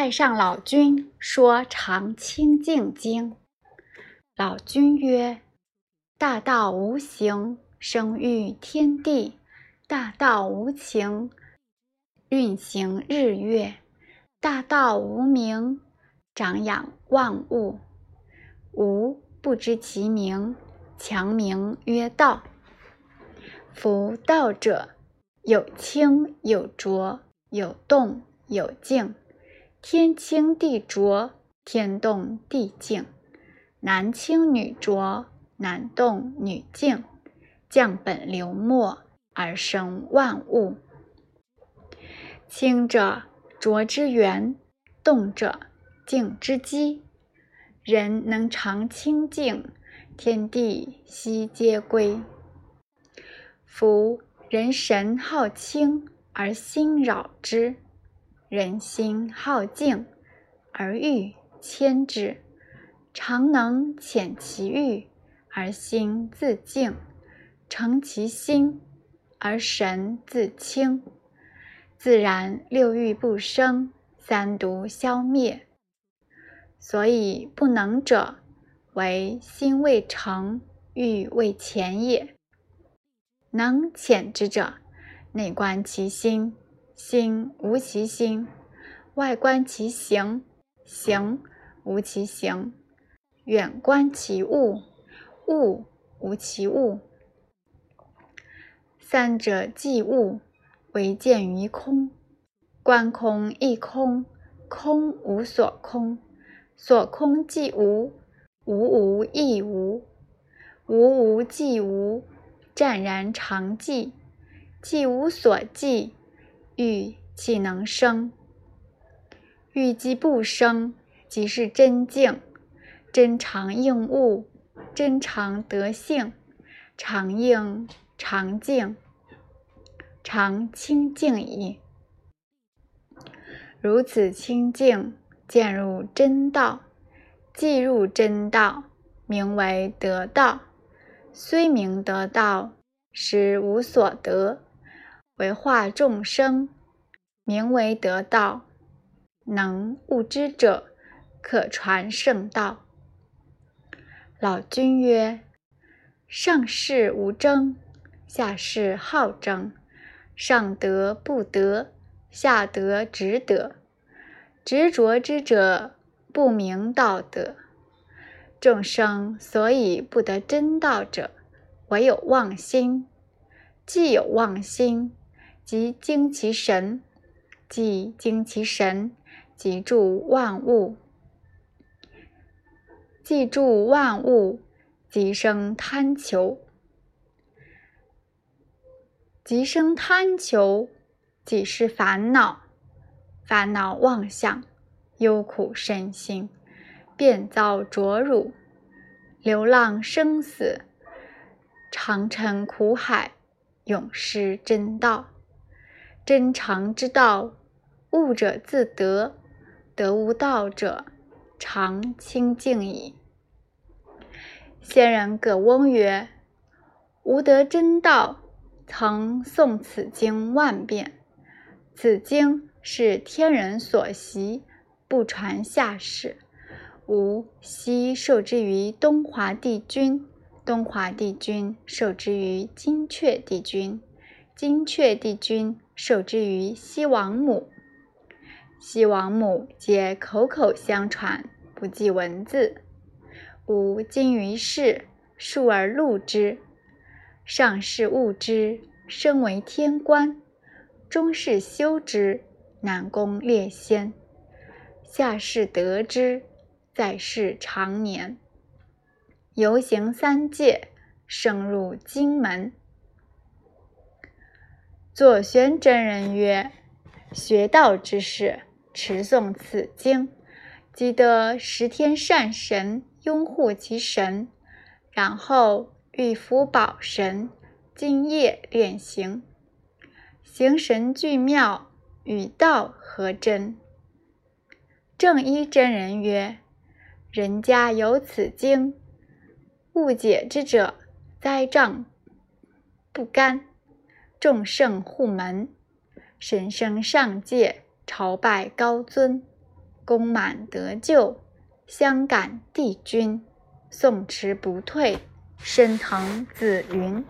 太上老君说常清净经。老君曰：“大道无形，生育天地；大道无情，运行日月；大道无名，长养万物。吾不知其名，强名曰道。夫道者，有清有浊，有动有静。天清地浊，天动地静。男清女浊，男动女静。降本流末，而生万物。清者，浊之源；动者，静之基。人能常清静，天地悉皆归。夫人神好清而心扰之，人心好静而欲牵之。常能遣其欲而心自静，诚其心而神自清，自然六欲不生，三毒消灭。所以不能者，为心未成，欲未浅也。能遣之者，内观其心，心无其心；外观其形，形无其形；远观其物，物无其物。三者即物，唯见于空。观空亦空，空无所空；所空即无，无无亦无，无无即无。湛然常寂，既无所寂，欲岂能生？欲即不生，即是真静。真常应物，真常得性，常应常静，常清净矣。如此清净，渐入真道。既入真道，名为得道。虽名得道，实无所得，为化众生，名为得道。能悟之者，可传圣道。老君曰：上士无争，下士好争；上德不得，下德执得。执着之者，不明道德。众生所以不得真道者，唯有妄心。既有妄心，即精其神；即精其神，即住万物；即住万物，即生贪求；即生贪求，即是烦恼。烦恼妄想，忧苦身心。便遭浊辱，流浪生死，长沉苦海，永失真道。真常之道，悟者自得；得无道者，常清净矣。先人葛翁曰：“吾得真道，曾诵此经万遍。此经是天人所习，不传下士。”吾昔受之于东华帝君，东华帝君受之于金阙帝君，金阙帝君受之于西王母，西王母皆口口相传，不记文字。吾今于世，述而录之。上士悟之，身为天官；中士修之，南宫列仙；下士得之。在世长年，游行三界，升入经门。左玄真人曰：“学道之士，持诵此经，即得十天善神拥护其神，然后欲伏宝神，今夜练行，行神俱妙，与道合真。”正一真人曰。人家有此经，误解之者，灾障不干。众圣护门，神生上界，朝拜高尊。功满得救，香感帝君，宋持不退，升腾紫云。